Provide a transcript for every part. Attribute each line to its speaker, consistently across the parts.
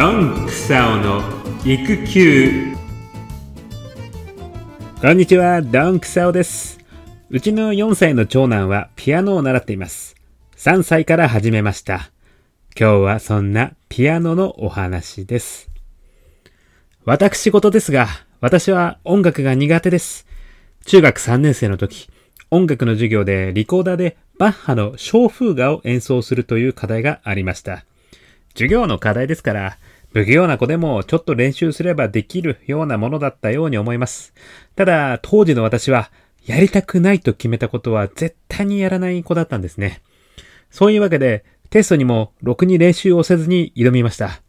Speaker 1: ドンクサオの育休こんにちは、ドンクサオです。うちの4歳の長男はピアノを習っています。3歳から始めました。今日はそんなピアノのお話です。私事ですが、私は音楽が苦手です。中学3年生の時、音楽の授業でリコーダーでバッハの小風画を演奏するという課題がありました。授業の課題ですから、不器用な子でもちょっと練習すればできるようなものだったように思います。ただ、当時の私は、やりたくないと決めたことは絶対にやらない子だったんですね。そういうわけで、テストにもろくに練習をせずに挑みました。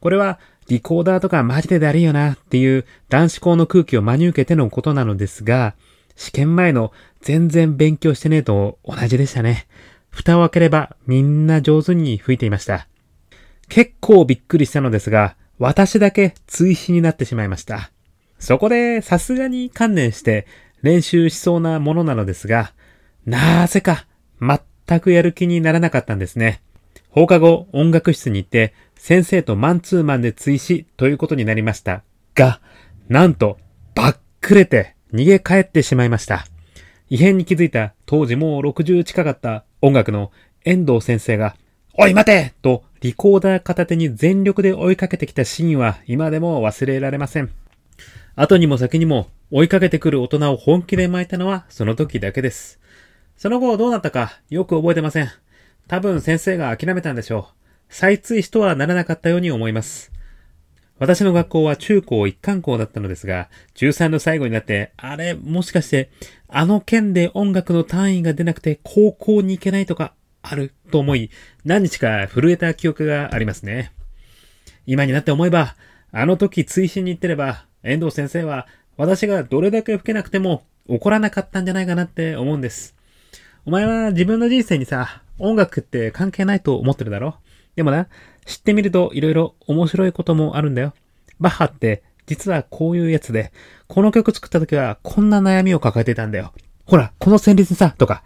Speaker 1: これは、リコーダーとかマジでだりーよなっていう男子校の空気を真に受けてのことなのですが、試験前の全然勉強してねえと同じでしたね。蓋を開ければみんな上手に吹いていました。結構びっくりしたのですが、私だけ追試になってしまいました。そこでさすがに観念して練習しそうなものなのですが、なぜか全くやる気にならなかったんですね。放課後音楽室に行って先生とマンツーマンで追試ということになりました。が、なんと、ばっくれて逃げ帰ってしまいました。異変に気づいた当時もう60近かった音楽の遠藤先生が、おい待てとリコーダー片手に全力で追いかけてきたシーンは今でも忘れられません。後にも先にも追いかけてくる大人を本気で巻いたのはその時だけです。その後どうなったかよく覚えてません。多分先生が諦めたんでしょう。再追試とはならなかったように思います。私の学校は中高一貫校だったのですが、中3の最後になって、あれ、もしかして、あの県で音楽の単位が出なくて高校に行けないとかあると思い、何日か震えた記憶がありますね。今になって思えば、あの時追試に行ってれば、遠藤先生は私がどれだけ吹けなくても怒らなかったんじゃないかなって思うんです。お前は自分の人生にさ、音楽って関係ないと思ってるだろ？でもな、知ってみると色々面白いこともあるんだよ。バッハって実はこういうやつで、この曲作った時はこんな悩みを抱えてたんだよ。ほら、この旋律さ、とか、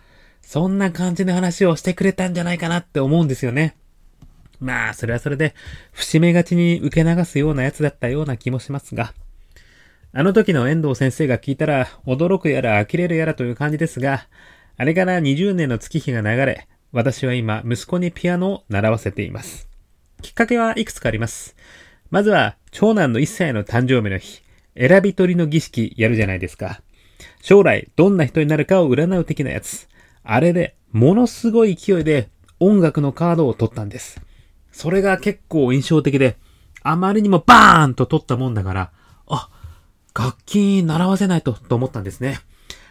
Speaker 1: そんな感じの話をしてくれたんじゃないかなって思うんですよね。まあ、それはそれで、節目がちに受け流すようなやつだったような気もしますが、あの時の遠藤先生が聞いたら、驚くやら呆れるやらという感じですが、あれから20年の月日が流れ、私は今、息子にピアノを習わせています。きっかけはいくつかあります。まずは、長男の1歳の誕生日の日、選び取りの儀式やるじゃないですか。将来、どんな人になるかを占う的なやつ。あれで、ものすごい勢いで音楽のカードを取ったんです。それが結構印象的で、あまりにもバーンと取ったもんだから、あ、楽器習わせないと、と思ったんですね。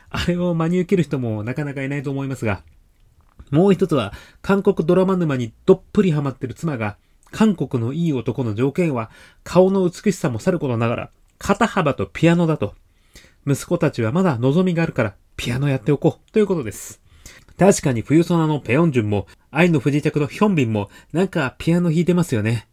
Speaker 1: あれを真に受ける人もなかなかいないと思いますが、もう一つは、韓国ドラマ沼にどっぷりハマってる妻が、韓国のいい男の条件は、顔の美しさもさることながら、肩幅とピアノだと。息子たちはまだ望みがあるから、ピアノやっておこう、ということです。確かに冬ソナのペヨンジュンも、愛の不時着のヒョンビンも、なんかピアノ弾いてますよね。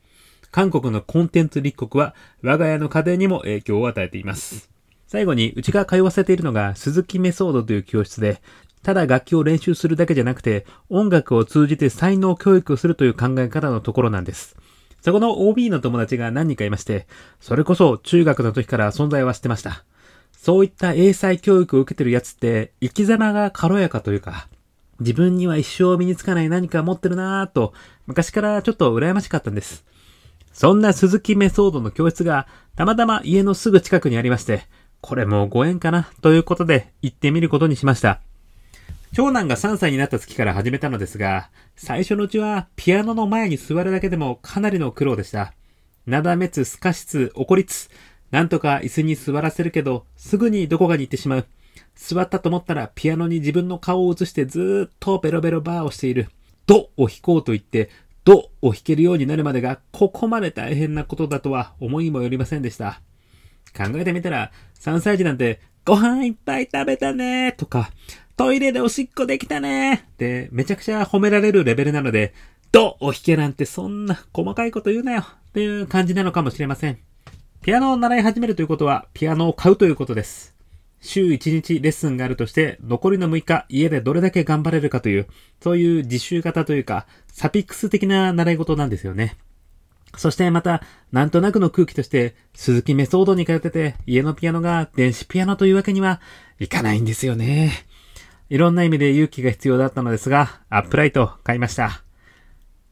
Speaker 1: 韓国のコンテンツ立国は、我が家の家庭にも影響を与えています。最後に、うちが通わせているのが、鈴木メソードという教室で、ただ楽器を練習するだけじゃなくて、音楽を通じて才能教育をするという考え方のところなんです。そこの OB の友達が何人かいまして、それこそ中学の時から存在はしてました。そういった英才教育を受けてるやつって、生き様が軽やかというか、自分には一生身につかない何か持ってるなぁと、昔からちょっと羨ましかったんです。そんな鈴木メソードの教室が、たまたま家のすぐ近くにありまして、これもご縁かな、ということで行ってみることにしました。長男が3歳になった月から始めたのですが、最初のうちはピアノの前に座るだけでもかなりの苦労でした。なだめつ、すかしつ、怒りつ、なんとか椅子に座らせるけど、すぐにどこかに行ってしまう。座ったと思ったらピアノに自分の顔を映してずっとベロベロバーをしている。ドを弾こうと言って、ドを弾けるようになるまでがここまで大変なことだとは思いもよりませんでした。考えてみたら、3歳児なんて、ご飯いっぱい食べたねとか、トイレでおしっこできたねってめちゃくちゃ褒められるレベルなので、ドを弾けなんてそんな細かいこと言うなよっていう感じなのかもしれません。ピアノを習い始めるということは、ピアノを買うということです。週1日レッスンがあるとして、残りの6日家でどれだけ頑張れるかという、そういう自習型というか、サピックス的な習い事なんですよね。そしてまた、なんとなくの空気として、鈴木メソードに通ってて、家のピアノが電子ピアノというわけにはいかないんですよね。いろんな意味で勇気が必要だったのですが、アップライト買いました。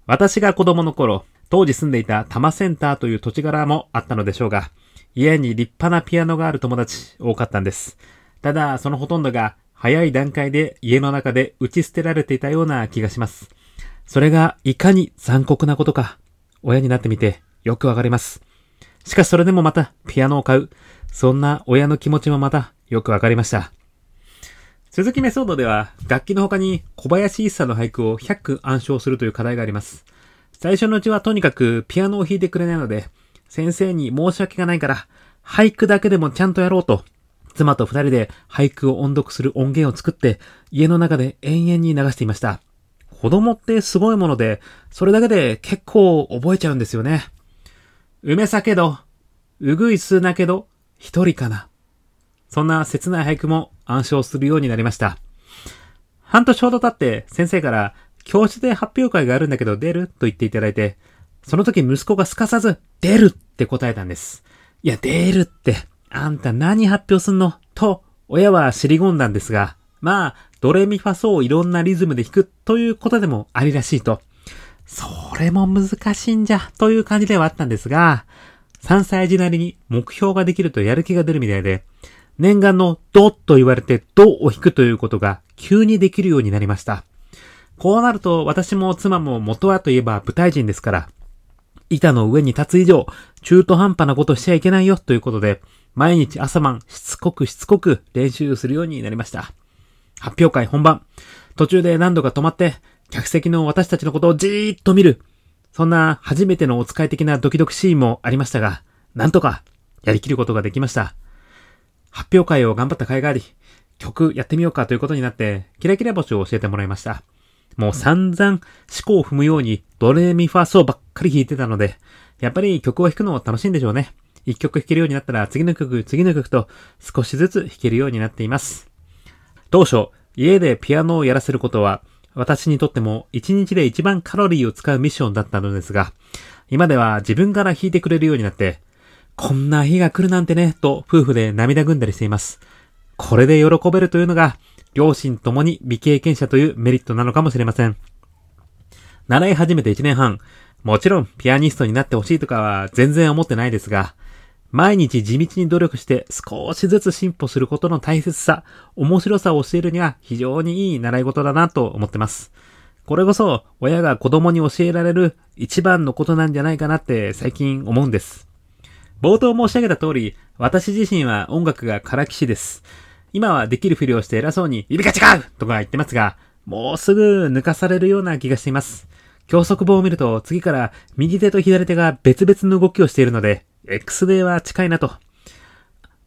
Speaker 1: 私が子供の頃、当時住んでいた多摩センターという土地柄もあったのでしょうが、家に立派なピアノがある友達多かったんです。ただ、そのほとんどが早い段階で家の中で打ち捨てられていたような気がします。それがいかに残酷なことか、親になってみてよくわかります。しかしそれでもまたピアノを買う。そんな親の気持ちもまたよくわかりました。鈴木メソードでは楽器の他に小林一茶の俳句を100句暗唱するという課題があります。最初のうちはとにかくピアノを弾いてくれないので、先生に申し訳がないから、俳句だけでもちゃんとやろうと、妻と二人で俳句を音読する音源を作って、家の中で延々に流していました。子供ってすごいもので、それだけで結構覚えちゃうんですよね。梅さけど、うぐいすなけど、一人かな。そんな切ない俳句も暗唱するようになりました。半年ほど経って先生から教室で発表会があるんだけど出る？と言っていただいて、その時息子がすかさず出るって答えたんです。いや、出るって、あんた何発表すんの？と、親は尻込んだんですが、まあ、ドレミファソをいろんなリズムで弾くということでもありらしいと。それも難しいんじゃ、という感じではあったんですが、3歳児なりに目標ができるとやる気が出るみたいで、念願のドと言われてドを弾くということが急にできるようになりました。こうなると私も妻も元はといえば舞台人ですから、板の上に立つ以上、中途半端なことしちゃいけないよということで、毎日朝晩しつこくしつこく練習するようになりました。発表会本番。途中で何度か止まって、客席の私たちのことをじーっと見る。そんな初めてのお使い的なドキドキシーンもありましたが、なんとかやりきることができました。発表会を頑張った甲斐があり、曲やってみようかということになって、キラキラ星を教えてもらいました。もう散々思考を踏むようにドレミファソばっかり弾いてたので、やっぱり曲を弾くのも楽しいんでしょうね。一曲弾けるようになったら次の曲、次の曲と少しずつ弾けるようになっています。当初、家でピアノをやらせることは、私にとっても一日で一番カロリーを使うミッションだったのですが、今では自分から弾いてくれるようになって、こんな日が来るなんてね、と夫婦で涙ぐんだりしています。これで喜べるというのが、両親ともに未経験者というメリットなのかもしれません。習い始めて1年半、もちろんピアニストになってほしいとかは全然思ってないですが、毎日地道に努力して少しずつ進歩することの大切さ、面白さを教えるには非常にいい習い事だなと思ってます。これこそ親が子供に教えられる一番のことなんじゃないかなって最近思うんです。冒頭申し上げた通り、私自身は音楽がからきしです。今はできるふりをして偉そうに、指が違うとか言ってますが、もうすぐ抜かされるような気がしています。教則簿を見ると次から右手と左手が別々の動きをしているので、X デーは近いなと。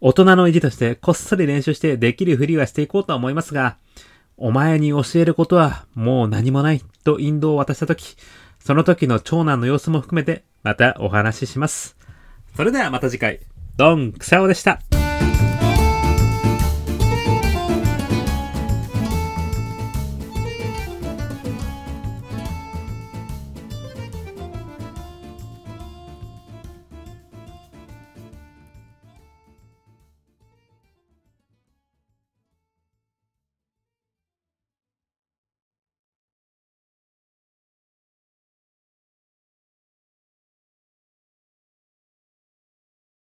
Speaker 1: 大人の意地としてこっそり練習してできるふりはしていこうとは思いますが、お前に教えることはもう何もないと引導を渡したとき、その時の長男の様子も含めてまたお話しします。それではまた次回、ドン・クサオでした。